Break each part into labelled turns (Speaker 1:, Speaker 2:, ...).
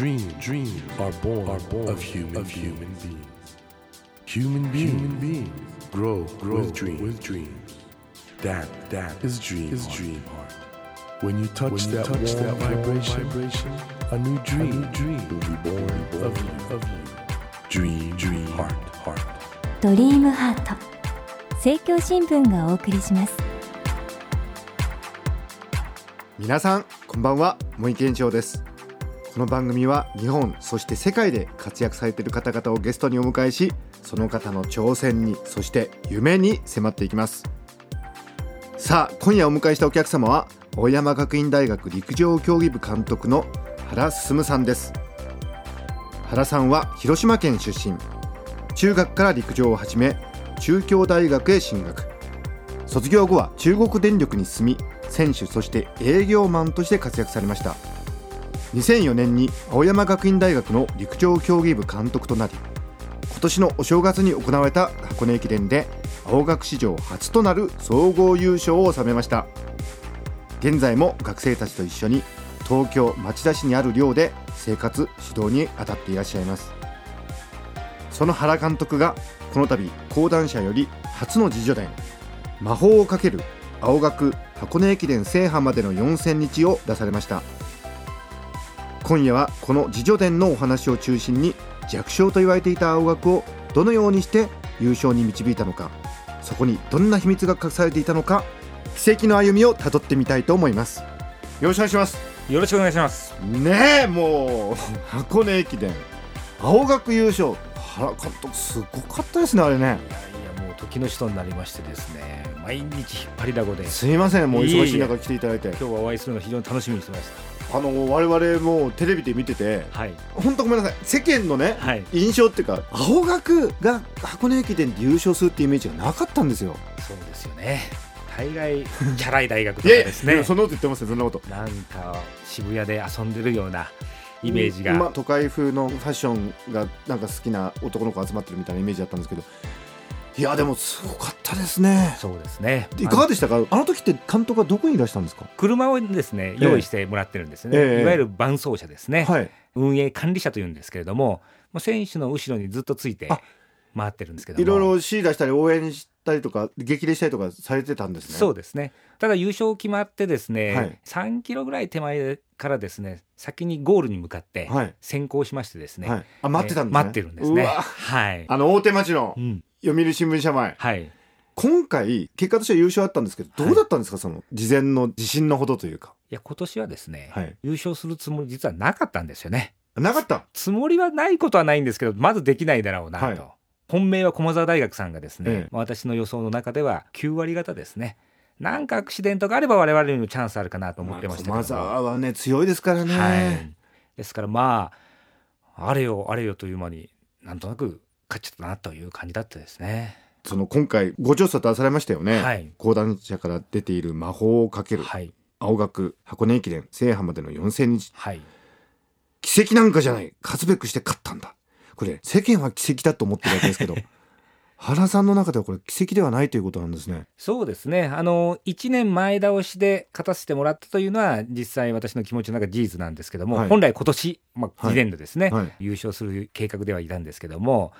Speaker 1: Dreams, dreams are born, are born of human, of human beings. Human beings, human beings grow, grow with, dreams. with dreams. That, that is dream, is dream heart. When you touch when you that, touch warm, that vibration, vibration, a new dream, a new dream will be born, born of you, of you. Dream, dream heart, heart.
Speaker 2: ドリームハート政教新聞がお送りします
Speaker 3: 皆さんこんばんは森健一郎ですこの番組は日本そして世界で活躍されている方々をゲストにお迎えしその方の挑戦にそして夢に迫っていきます。さあ今夜お迎えしたお客様は青山学院大学陸上競技部監督の原進さんです。原さんは広島県出身。中学から陸上を始め中京大学へ進学。卒業後は中国電力に進み選手そして営業マンとして活躍されました。2004年に青山学院大学の陸上競技部監督となり今年のお正月に行われた箱根駅伝で青学史上初となる総合優勝を収めました。現在も学生たちと一緒に東京町田市にある寮で生活指導に当たっていらっしゃいます。その原監督がこの度講談社より初の自助伝「魔法をかける青学箱根駅伝制覇までの4000日」を出されました。今夜はこの自助伝のお話を中心に弱小と言われていた青学をどのようにして優勝に導いたのかそこにどんな秘密が隠されていたのか奇跡の歩みをたどってみたいと思います。よろしくお願いします。
Speaker 4: よろしくお願いします。
Speaker 3: ねえもう箱根駅伝。青学優勝。原監督すごかったですねあれね。
Speaker 4: いやいやもう時の人になりましてですね。毎日引っ張りだこで。す
Speaker 3: いませんもう忙しい中来ていただいて。
Speaker 4: 今日はお会いするの非常に楽しみにしてました
Speaker 3: あの我々もテレビで見てて
Speaker 4: はい。
Speaker 3: 本当ごめんなさい。世間のね、
Speaker 4: はい。
Speaker 3: 印象っていうか青学が箱根駅伝で優勝するっていうイメージがなかったんですよ。
Speaker 4: そうですよね。大概チャラい大学とかですね。
Speaker 3: そんなこと言ってますよそんなこと。
Speaker 4: なんか渋谷で遊んでるようなイメージが、
Speaker 3: まあ、都会風のファッションがなんか好きな男の子集まってるみたいなイメージだったんですけどいやでもすごかったですね。
Speaker 4: そうですね。
Speaker 3: いかがでしたか？あの時って監督はどこにいらしたんですか？
Speaker 4: 車をですね
Speaker 3: ええ
Speaker 4: 用意してもらってるんですね、
Speaker 3: ええ。
Speaker 4: いわゆる伴走者ですね、
Speaker 3: はい。
Speaker 4: 運営管理者というんですけれどもまあ選手の後ろにずっとついて
Speaker 3: あ
Speaker 4: 回ってるんですけども。
Speaker 3: いろいろ指示出したり応援したりとか激励したりとかされてたんですね。
Speaker 4: そうですね。ただ優勝決まってですね、
Speaker 3: はい。
Speaker 4: 3キロぐらい手前からですね先にゴールに向かって
Speaker 3: はい。
Speaker 4: 先行しましてですね、
Speaker 3: はい、あ待ってたんですね、
Speaker 4: えー待ってるんですね。はい、
Speaker 3: あの大手町の
Speaker 4: うん、
Speaker 3: 読売新聞社前。
Speaker 4: はい。
Speaker 3: 今回結果としては優勝だったんですけどどうだったんですか、その事前の自信のほどというか。
Speaker 4: いや今年はですね、
Speaker 3: はい。
Speaker 4: 優勝するつもり実はなかったんですよね。
Speaker 3: なかった？
Speaker 4: つもりはないことはないんですけどまずできないだろうなと、
Speaker 3: はい。
Speaker 4: 本命は駒澤大学さんがですね、
Speaker 3: ええ。
Speaker 4: まあ私の予想の中では9割方ですね。なんかアクシデントがあれば我々にもチャンスあるかなと思ってましたけども。
Speaker 3: 駒澤はね強いですからね、
Speaker 4: はい、ですからまああれよあれよという間になんとなく勝っちゃったなという感じだったですね。
Speaker 3: その今回ご調査出されましたよね、
Speaker 4: はい。
Speaker 3: 講談社から出ている魔法をかける、
Speaker 4: はい。
Speaker 3: 青学箱根駅伝制覇までの4000日。
Speaker 4: はい。
Speaker 3: 奇跡なんかじゃない。勝つべくして勝ったんだ。これ世間は奇跡だと思ってるわけですけど原さんの中ではこれ奇跡ではないということなんですね。
Speaker 4: そうですね。あの1年前倒しで勝たせてもらったというのは実際私の気持ちの中で事実なんですけども、
Speaker 3: はい。
Speaker 4: 本来今年、まあ、
Speaker 3: はい。
Speaker 4: 次年度ですね、
Speaker 3: はい。
Speaker 4: 優勝する計画ではいたんですけども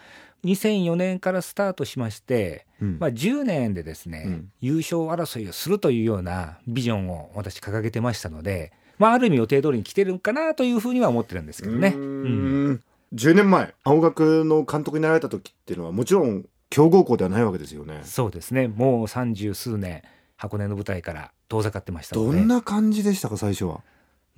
Speaker 4: 2004年からスタートしまして、
Speaker 3: うん。
Speaker 4: まあ、10年でですね、
Speaker 3: うん。
Speaker 4: 優勝争いをするというようなビジョンを私掲げてましたので、まあ、ある意味予定通りに来てるかなというふうには思ってるんですけどね。
Speaker 3: うー
Speaker 4: うん。
Speaker 3: ん10年前青学の監督になられた時っていうのはもちろん強豪校ではないわけですよね。
Speaker 4: そうですね。もう三十数年箱根の舞台から遠ざかってました
Speaker 3: どんな感じでしたか最初は？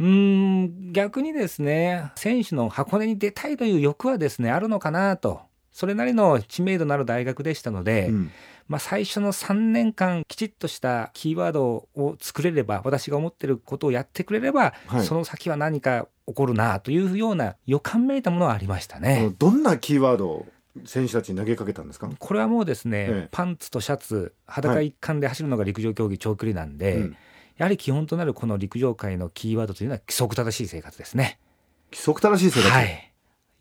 Speaker 4: うーん逆にですね選手の箱根に出たいという欲はですねあるのかなと。それなりの知名度のある大学でしたので、
Speaker 3: うん。
Speaker 4: まあ、最初の3年間きちっとしたキーワードを作れれば私が思ってることをやってくれれば、
Speaker 3: はい。
Speaker 4: その先は何か起こるなというような予感めいたものはありました
Speaker 3: あ
Speaker 4: ね
Speaker 3: の。どんなキーワードを選手たちに投げかけたんですか、
Speaker 4: これはもうですね、
Speaker 3: ええ。
Speaker 4: パンツとシャツ裸一貫で走るのが陸上競技長距離なんで、
Speaker 3: うん。
Speaker 4: やはり基本となるこの陸上界のキーワードというのは規則正しい生活ですね。
Speaker 3: 規則正しい生活、
Speaker 4: はい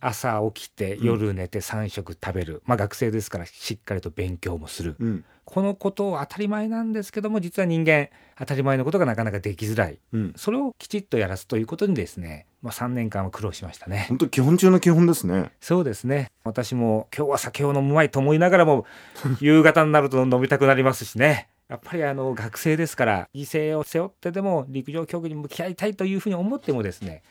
Speaker 4: 朝起きて
Speaker 3: うん。
Speaker 4: 夜寝て3食食べる、まあ学生ですからしっかりと勉強もする、
Speaker 3: うん。
Speaker 4: このことを当たり前なんですけども実は人間当たり前のことがなかなかできづらい。
Speaker 3: うん。
Speaker 4: それをきちっとやらすということにですねまあ、3年間は苦労しましたね。
Speaker 3: 本当基本中の基本ですね。
Speaker 4: そうですね。私も今日は酒を飲むまいと思いながらも 夕方になると飲みたくなりますしね。やっぱりあの学生ですから犠牲を背負ってでも陸上競技に向き合いたいというふうに思ってもですね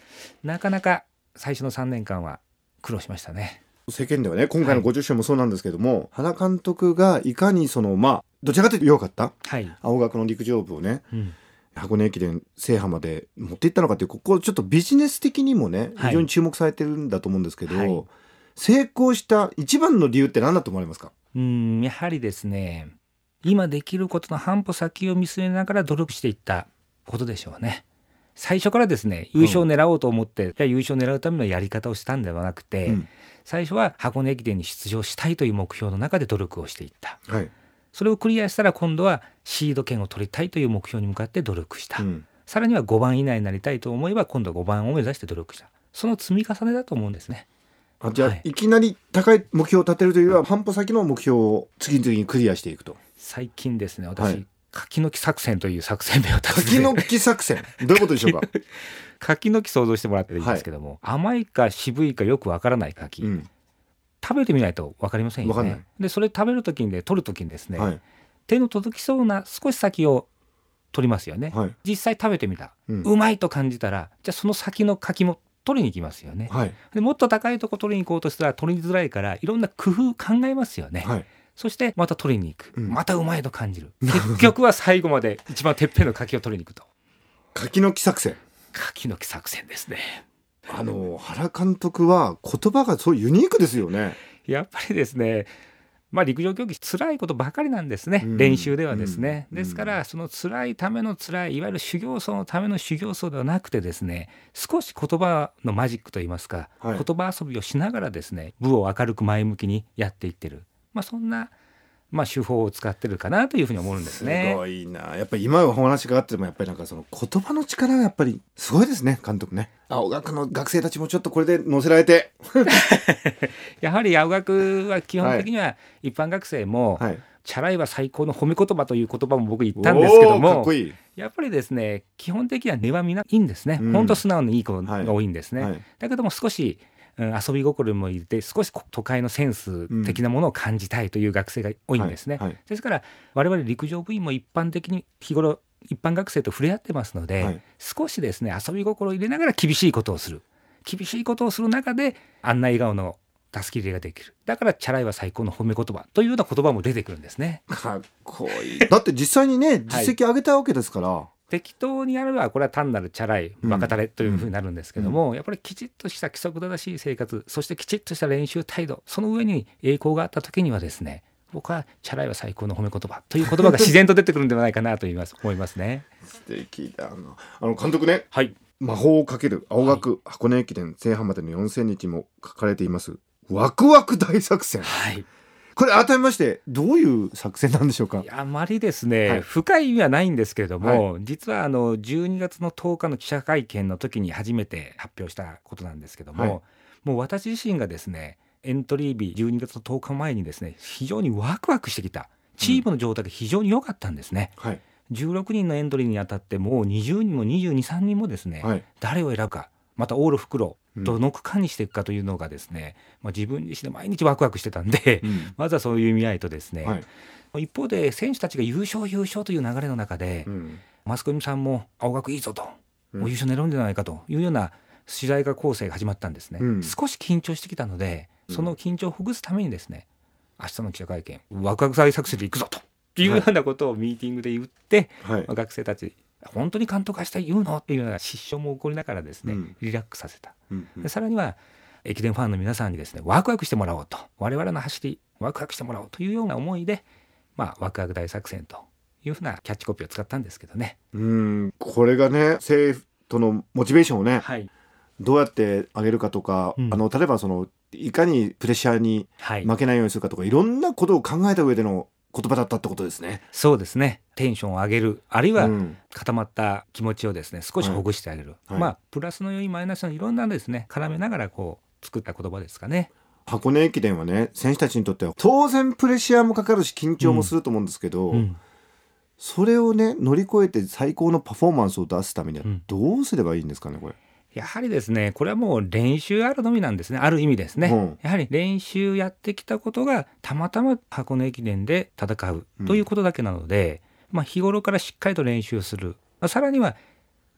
Speaker 4: なかなか最初の3年間は苦労しましたね。
Speaker 3: 世間ではね今回の
Speaker 4: はい
Speaker 3: 50周もそうなんですけども、原監督がいかにそのまあどちらかというと良かった
Speaker 4: はい、
Speaker 3: 青学の陸上部をね
Speaker 4: うん。
Speaker 3: 箱根駅伝制覇まで持っていったのかっていうここちょっとビジネス的にもね
Speaker 4: はい。
Speaker 3: 非常に注目されてるんだと思うんですけど、
Speaker 4: はい。
Speaker 3: 成功した一番の理由って何だと思われますか？
Speaker 4: うんやはりですね今できることの半歩先を見据えながら努力していったことでしょうね。最初からですね優勝を狙おうと思って、じゃあ優勝を狙うためのやり方をしたんではなくて、
Speaker 3: うん。
Speaker 4: 最初は箱根駅伝に出場したいという目標の中で努力をしていった。
Speaker 3: はい、
Speaker 4: それをクリアしたら今度はシード権を取りたいという目標に向かって努力した、
Speaker 3: うん。
Speaker 4: さらには5番以内になりたいと思えば今度は5番を目指して努力した。その積み重ねだと思うんですね。
Speaker 3: あじゃあ、
Speaker 4: はい。
Speaker 3: い、きなり高い目標を立てるというよりは半歩先の目標を次々にクリアしていくと。
Speaker 4: 最近ですね私、
Speaker 3: はい
Speaker 4: 柿の木作戦という作戦名を立てて
Speaker 3: 柿の木作戦。どういうことでしょうか、
Speaker 4: 柿の木想像してもらっていいんですけども、甘いか渋いかよくわからない柿、
Speaker 3: うん。
Speaker 4: 食べてみないと分かりませんよね。でそれ食べる時にね取る時にですね、
Speaker 3: はい。
Speaker 4: 手の届きそうな少し先を取りますよね、
Speaker 3: はい。
Speaker 4: 実際食べてみた、
Speaker 3: う
Speaker 4: うん。まいと感じたらじゃあその先の柿も取りに行きますよね、
Speaker 3: はい。
Speaker 4: でもっと高いとこ取りに行こうとしたら取りづらいからいろんな工夫考えますよね、
Speaker 3: はい
Speaker 4: そしてまた取りに行く、
Speaker 3: うん。
Speaker 4: またうまいと感じる。結局は最後まで一番てっぺんの柿を取りに行くと。
Speaker 3: 柿の木作戦。
Speaker 4: 柿の木作戦ですね。
Speaker 3: あの原監督は言葉がそうユニークですよね。
Speaker 4: やっぱりですねまあ陸上競技辛いことばかりなんですね、
Speaker 3: うん。
Speaker 4: 練習ではですね、
Speaker 3: うん。
Speaker 4: ですからその辛いための辛いいわゆる修行僧のための修行僧ではなくてですね少し言葉のマジックといいますか、
Speaker 3: はい。
Speaker 4: 言葉遊びをしながらですね部を明るく前向きにやっていってる、まあ、そんな、まあ、手法を使ってるかなというふうに思うんです
Speaker 3: す
Speaker 4: ね。
Speaker 3: ごいな。やっぱり今お話があってもやっぱりなんかその言葉の力がやっぱりすごいですね監督ね。青学の学生たちもちょっとこれで乗せられて。
Speaker 4: やはり青学は基本的には一般学生も、
Speaker 3: はい。
Speaker 4: チャラいは最高の褒め言葉という言葉も僕言ったんですけども
Speaker 3: っこいい。
Speaker 4: やっぱりですね基本的には根はみんないいんですね、
Speaker 3: うん。
Speaker 4: 本当素直にいい子が多いんですね、
Speaker 3: はい。
Speaker 4: だけども少し、うん遊び心も入れて少し都会のセンス的なものを感じたいという学生が多いんですね、
Speaker 3: はいはい。
Speaker 4: ですから我々陸上部員も一般的に日頃一般学生と触れ合ってますので、
Speaker 3: はい。
Speaker 4: 少しですね遊び心を入れながら厳しいことをする。厳しいことをする中であんな笑顔のたすき入れができる。だからチャラいは最高の褒め言葉というような言葉も出てくるんですね。
Speaker 3: かっこいい。だって実際にね実績上げたわけですから、
Speaker 4: 適当にやればこれは単なるチャラい
Speaker 3: うん。
Speaker 4: 若タレというふうになるんですけども、やっぱりきちっとした規則正しい生活そしてきちっとした練習態度その上に栄光があった時にはですね僕はチャラいは最高の褒め言葉という言葉が自然と出てくるんではないかなと言います思いますね。
Speaker 3: 素敵だな。あの監督ね。
Speaker 4: はい。
Speaker 3: 魔法をかける青学、箱根駅伝制覇までの4000日も書かれています。ワクワク大作戦。
Speaker 4: はい
Speaker 3: これ改めましてどういう作戦なんでしょうか？
Speaker 4: あまりですね、
Speaker 3: はい。
Speaker 4: 深い意味はないんですけれども、実はあの12月の10日の記者会見の時に初めて発表したことなんですけども、
Speaker 3: はい。
Speaker 4: もう私自身がですねエントリー日12月の10日前にですね非常にワクワクしてきたチームの状態が非常に良かったんですね、
Speaker 3: はい。
Speaker 4: 16人のエントリーにあたってもう20人も223人もですね、
Speaker 3: はい。
Speaker 4: 誰を選ぶかまたオール袋
Speaker 3: うん
Speaker 4: どの区間にしていくかというのがですね、まあ、自分自身で毎日ワクワクしてたんで、
Speaker 3: うん。
Speaker 4: まずはそういう意味合いとですね、
Speaker 3: はい。
Speaker 4: 一方で選手たちが優勝優勝という流れの中で、
Speaker 3: うん。
Speaker 4: マスコミさんも青学いいぞと、
Speaker 3: うん。
Speaker 4: もう優勝狙うんじゃないかというような取材が構成が始まったんですね、
Speaker 3: うん。
Speaker 4: 少し緊張してきたので
Speaker 3: うん。
Speaker 4: その緊張をほぐすためにですね明日の記者会見ワクワク大作戦でいくぞというようなことをミーティングで言って、
Speaker 3: はい。
Speaker 4: まあ学生たち本当に監督明日言うの？っていうような失笑も起こりながらですね、
Speaker 3: うん。
Speaker 4: リラックスさせた。
Speaker 3: うんうん。
Speaker 4: でさらには駅伝ファンの皆さんにですねワクワクしてもらおうと。我々の走りワクワクしてもらおうというような思いで、まあ、ワクワク大作戦というふうなキャッチコピーを使ったんですけどね。
Speaker 3: うん。これがね生徒のモチベーションをね
Speaker 4: はい、
Speaker 3: どうやって上げるかとか、
Speaker 4: うん。
Speaker 3: あの例えばそのいかにプレッシャーに
Speaker 4: はい。
Speaker 3: 負けないようにするかとか、い、ろんなことを考えた上での言葉だったってことですね。
Speaker 4: そうですね。テンションを上げる。あるいは
Speaker 3: うん。
Speaker 4: 固まった気持ちをですね少しほぐしてあげる、
Speaker 3: はい。
Speaker 4: まあプラスの要因マイナスのいろんなですね絡めながらこう作った言葉ですかね。
Speaker 3: 箱根駅伝はね選手たちにとっては当然プレッシャーもかかるし緊張もすると思うんですけど、
Speaker 4: うん。
Speaker 3: それをね乗り越えて最高のパフォーマンスを出すためには
Speaker 4: うん。
Speaker 3: どうすればいいんですかねこれ。
Speaker 4: やはりですねこれはもう練習あるのみなんですね。ある意味ですね、
Speaker 3: うん。
Speaker 4: やはり練習やってきたことがたまたま箱根駅伝で戦うということだけなので、まあ、日頃からしっかりと練習する、まあさらには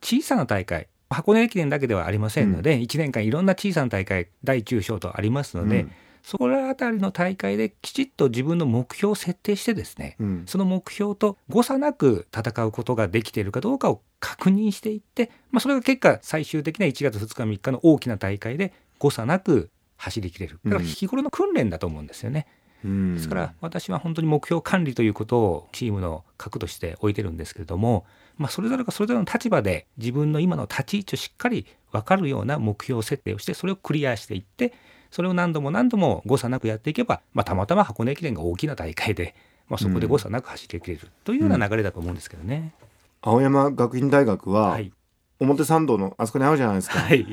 Speaker 4: 小さな大会箱根駅伝だけではありませんので、1年間いろんな小さな大会大中小とありますので、
Speaker 3: うん
Speaker 4: そこら辺りの大会できちっと自分の目標を設定してですね、
Speaker 3: うん。
Speaker 4: その目標と誤差なく戦うことができているかどうかを確認していって、まあ、それが結果最終的な1月2日3日の大きな大会で誤差なく走りきれる。だから
Speaker 3: うん
Speaker 4: 日頃の訓練だと思うんですよね、
Speaker 3: うん。
Speaker 4: ですから私は本当に目標管理ということをチームの核として置いてるんですけれども、まあ、それぞれがそれぞれの立場で自分の今の立ち位置をしっかり分かるような目標設定をしてそれをクリアしていってそれを何度も何度も誤差なくやっていけば、まあ、たまたま箱根駅伝が大きな大会で、まあ、そこで誤差なく走りきれるというような流れだと思うんですけどね。
Speaker 3: 青山学院大学は、
Speaker 4: はい、
Speaker 3: 表参道のあそこにあるじゃないですか、
Speaker 4: はい。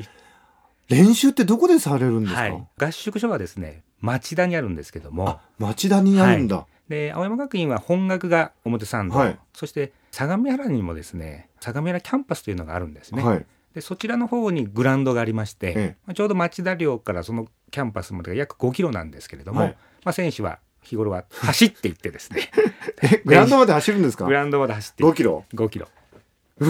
Speaker 3: 練習ってどこでされるんですか、
Speaker 4: はい、合宿所はですね町田にあるんですけども。
Speaker 3: あ町田にあるんだ、
Speaker 4: で青山学院は本学が表参道、
Speaker 3: はい。
Speaker 4: そして相模原にもですね相模原キャンパスというのがあるんですね。
Speaker 3: はい
Speaker 4: でそちらの方にグラウンドがありまして、
Speaker 3: ええ。
Speaker 4: まあちょうど町田寮からそのキャンパスまでが約5キロなんですけれども、
Speaker 3: はい。
Speaker 4: まあ、選手は日頃は走っていってですね。
Speaker 3: えグラウンドまで走るんですか？
Speaker 4: グラウンドまで走って
Speaker 3: 5キロ
Speaker 4: ？5キロ。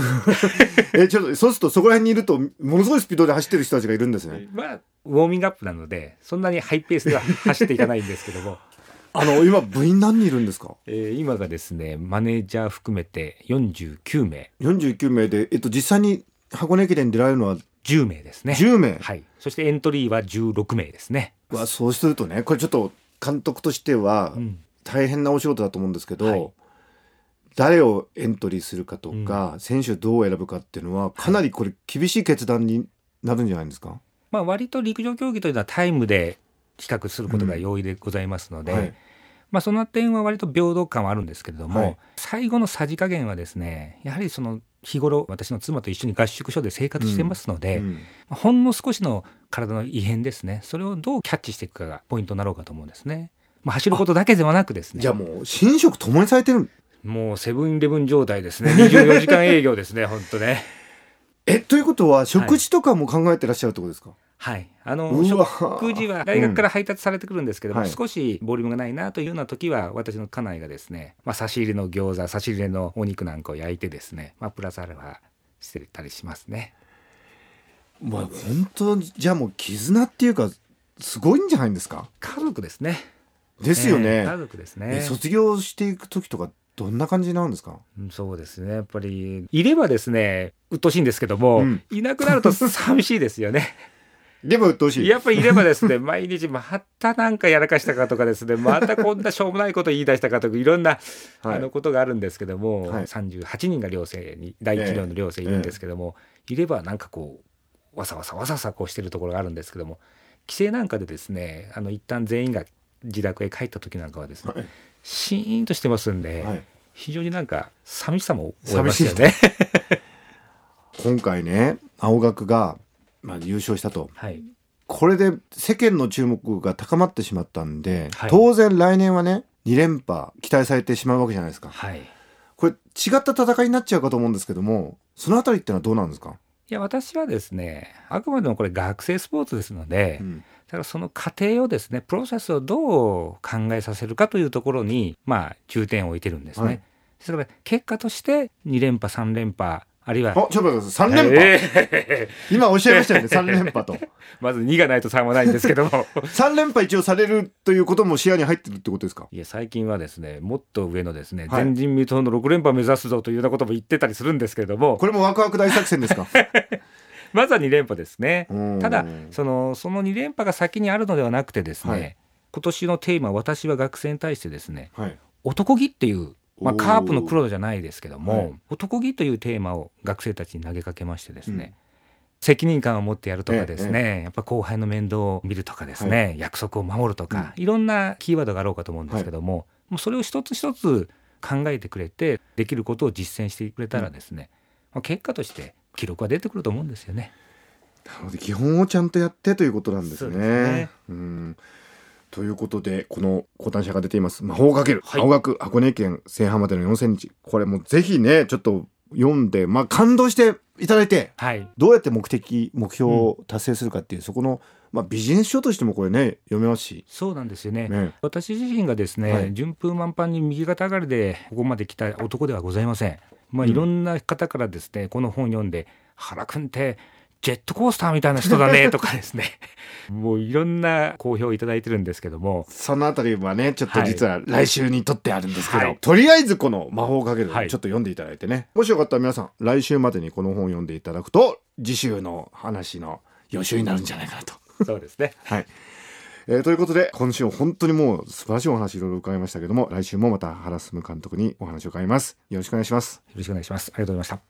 Speaker 3: えちょっとそうするとそこら辺にいるとものすごいスピードで走ってる人たちがいるんですね。
Speaker 4: まあウォーミングアップなのでそんなにハイペースでは走っていかないんですけども、
Speaker 3: あの今部員何人いるんですか？
Speaker 4: えー今がですねマネージャー含めて49名。
Speaker 3: 49名で、えっと、実際に箱根駅伝に出られるのは
Speaker 4: 10名ですね。
Speaker 3: 10名、
Speaker 4: はい、そしてエントリーは16名ですね。
Speaker 3: わそうするとねこれちょっと監督としては
Speaker 4: うん。
Speaker 3: 大変なお仕事だと思うんですけど、
Speaker 4: はい。
Speaker 3: 誰をエントリーするかとか、選手をどう選ぶかっていうのはかなりこれ厳しい決断になるんじゃないですか、
Speaker 4: まあ、割と陸上競技というのはタイムで比較することが容易でございますので、
Speaker 3: はい。
Speaker 4: まあ、その点は割と平等感はあるんですけれども、
Speaker 3: はい。
Speaker 4: 最後のさじ加減はですねやはりその日頃私の妻と一緒に合宿所で生活してますので、
Speaker 3: うん。
Speaker 4: まあほんの少しの体の異変ですね。それをどうキャッチしていくかがポイントになろうかと思うんですね。まあ、走ることだけではなくですね。
Speaker 3: じゃあもう寝食ともにされてる
Speaker 4: もうセブンイレブン状態ですね。24時間営業ですね本当ね。
Speaker 3: えということは食事とかも考えてらっしゃるってことですか、
Speaker 4: はい、あの
Speaker 3: うわ
Speaker 4: 食事は大学から配達されてくるんですけども、
Speaker 3: はい
Speaker 4: 少しボリュームがないなというような時は私の家内がですね、まあ、差し入れの餃子差し入れのお肉なんかを焼いてですね、まあ、プラスアルファしてたりしますね。
Speaker 3: まあ本当にじゃあもう絆っていうかすごいんじゃないんですか？
Speaker 4: 家族ですね。
Speaker 3: ですよね、
Speaker 4: えー家族です
Speaker 3: え
Speaker 4: ね。
Speaker 3: 卒業していく時とかどんな感じなんですか？
Speaker 4: うんそうですねやっぱりいればですね鬱陶しいんですけども、
Speaker 3: うん
Speaker 4: いなくなると寂しいですよね。
Speaker 3: でも鬱陶しい。
Speaker 4: やっぱりいればですね 毎日またなんかやらかしたかとかですねまたこんなしょうもないこと言い出したかとかいろんな
Speaker 3: はい。
Speaker 4: あのことがあるんですけども、
Speaker 3: はい。
Speaker 4: 38人が寮生に第一寮の寮生いるんですけども、いればなんかこうわさわさわさわさこうしてるところがあるんですけども帰省なんかでですねあの一旦全員が自宅へ帰った時なんかはですね、
Speaker 3: はい。
Speaker 4: シーンとしてますんで、
Speaker 3: はい。
Speaker 4: 非常になんか寂しさも覚えますよね。
Speaker 3: 今回ね青学が、まあ、優勝したと。
Speaker 4: はい、
Speaker 3: これで世間の注目が高まってしまったんで、
Speaker 4: はい。
Speaker 3: 当然来年はね2連覇期待されてしまうわけじゃないですか。
Speaker 4: はい。
Speaker 3: これ違った戦いになっちゃうかと思うんですけどもそのあたりってのはどうなんですか、
Speaker 4: いや私はですねあくまでもこれ学生スポーツですので、
Speaker 3: うん。
Speaker 4: だからその過程をですねプロセスをどう考えさせるかというところにまあ重点を置いてるんですね。
Speaker 3: はい。
Speaker 4: ですから結果として2連覇3連覇あるいは
Speaker 3: あちょっと待ってください。3連覇、
Speaker 4: え
Speaker 3: 今おっしゃいましたよね。3連覇と。
Speaker 4: ーまず2がないと3はないんですけども。
Speaker 3: 3連覇一応されるということも視野に入ってるってことですか？
Speaker 4: いや最近はですねもっと上のですね、
Speaker 3: はい。
Speaker 4: 前人未到の6連覇目指すぞというようなことも言ってたりするんですけれども。
Speaker 3: これもワクワク大作戦ですか？
Speaker 4: まずは2連覇ですね。
Speaker 3: うん。
Speaker 4: ただそのその2連覇が先にあるのではなくてですね、
Speaker 3: はい。
Speaker 4: 今年のテーマ私は学生に対してですね
Speaker 3: はい。
Speaker 4: 男気っていう、まあ、カープの黒じゃないですけども、
Speaker 3: はい。
Speaker 4: 男気というテーマを学生たちに投げかけましてですね、責任感を持ってやるとかですね、やっぱ後輩の面倒を見るとかですね、約束を守るとか、いろんなキーワードがあろうかと思うんですけども、もうそれを一つ一つ考えてくれてできることを実践してくれたらですね、まあ結果として記録は出てくると思うんですよね。
Speaker 3: なので基本をちゃんとやってということなんですね。
Speaker 4: ですね。
Speaker 3: うんということでこの講談社が出ています。魔法かける、
Speaker 4: はい。
Speaker 3: 青学箱根駅伝制覇までの4000日。これもぜひねちょっと読んで、まあ、感動していただいて
Speaker 4: はい。
Speaker 3: どうやって目的目標を達成するかっていう、そこの、まあ、ビジネス書としてもこれね読めますし、
Speaker 4: そうなんですよね。
Speaker 3: ね、
Speaker 4: 私自身がですね、
Speaker 3: はい。
Speaker 4: 順風満帆に右肩上がりでここまで来た男ではございません。まあ、
Speaker 3: うん。
Speaker 4: いろんな方からですね、この本読んで原君ってジェットコースターみたいな人だねとかですね。もういろんな好評をいただいてるんですけども。
Speaker 3: そのあたりはねちょっと実は来週にとってあるんですけど、
Speaker 4: はい。
Speaker 3: とりあえずこの「魔法をかける」ちょ
Speaker 4: はい。
Speaker 3: っと読んでいただいてね、もしよかったら皆さん来週までにこの本を読んでいただくと次週の話の予習になるんじゃないかなと。
Speaker 4: そうですね。
Speaker 3: はい。えーということで今週は本当にもう素晴らしいお話いろいろ伺いましたけども来週もまた原進監督にお話を伺います。よろしくお願いします。
Speaker 4: よろしくお願いします。ありがとうございました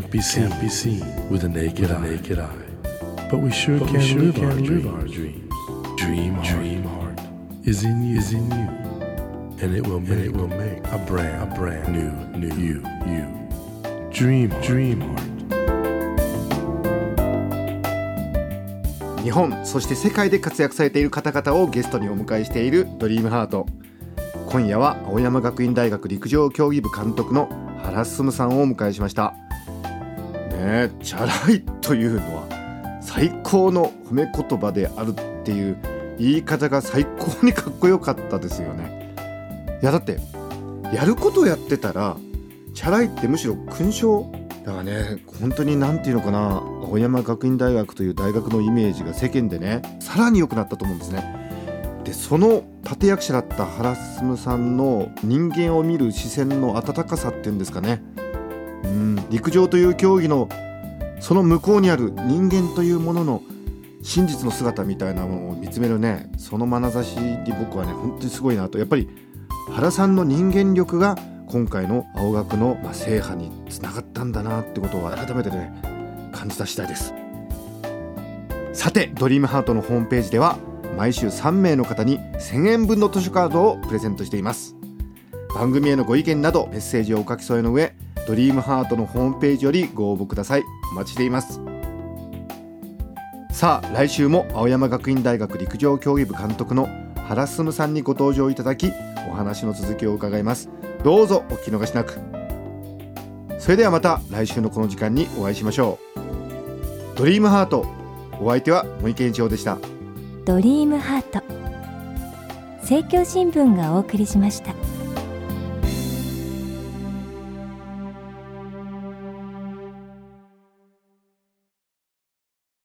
Speaker 1: can't be seen, can't be seen with a naked, eye. naked eye. But we sure can, sure live, our live our dreams. Dream, heart, dream heart is in you, is in you, and it will make, it will make a brand, a brand new, new you, you. Dream, dream heart.
Speaker 3: 日本そして世界で活躍されている方々をゲストにお迎えしている「ドリームハート今夜は青山学院大学陸上競技部監督の原進さんをお迎えしましたねチャラいというのは最高の褒め言葉であるっていう言い方が最高にかっこよかったですよね。いやだってやることをやってたらチャラいってむしろ勲章だからね本当に何ていうのかな青山学院大学という大学のイメージが世間でねさらに良くなったと思うんですね。でその立役者だった原進さんの人間を見る視線の温かさっていうんですかねうん。陸上という競技のその向こうにある人間というものの真実の姿みたいなものを見つめるね。その眼差しに僕はね本当にすごいなと。やっぱり原さんの人間力が今回の青学のま制覇につながったんだなってことを改めてね感じた次第です。さてドリームハートのホームページでは毎週3名の方に1000円分の図書カードをプレゼントしています。番組へのご意見などメッセージをお書き添えの上ドリームハートのホームページよりご応募ください。お待ちしています。さあ来週も青山学院大学陸上競技部監督の原進さんにご登場いただきお話の続きを伺います。どうぞお聞き逃しなく。それではまた来週のこの時間にお会いしましょう。ドリームハートお相手は森健一郎でした。
Speaker 2: ドリームハート。政教新聞がお送りしました。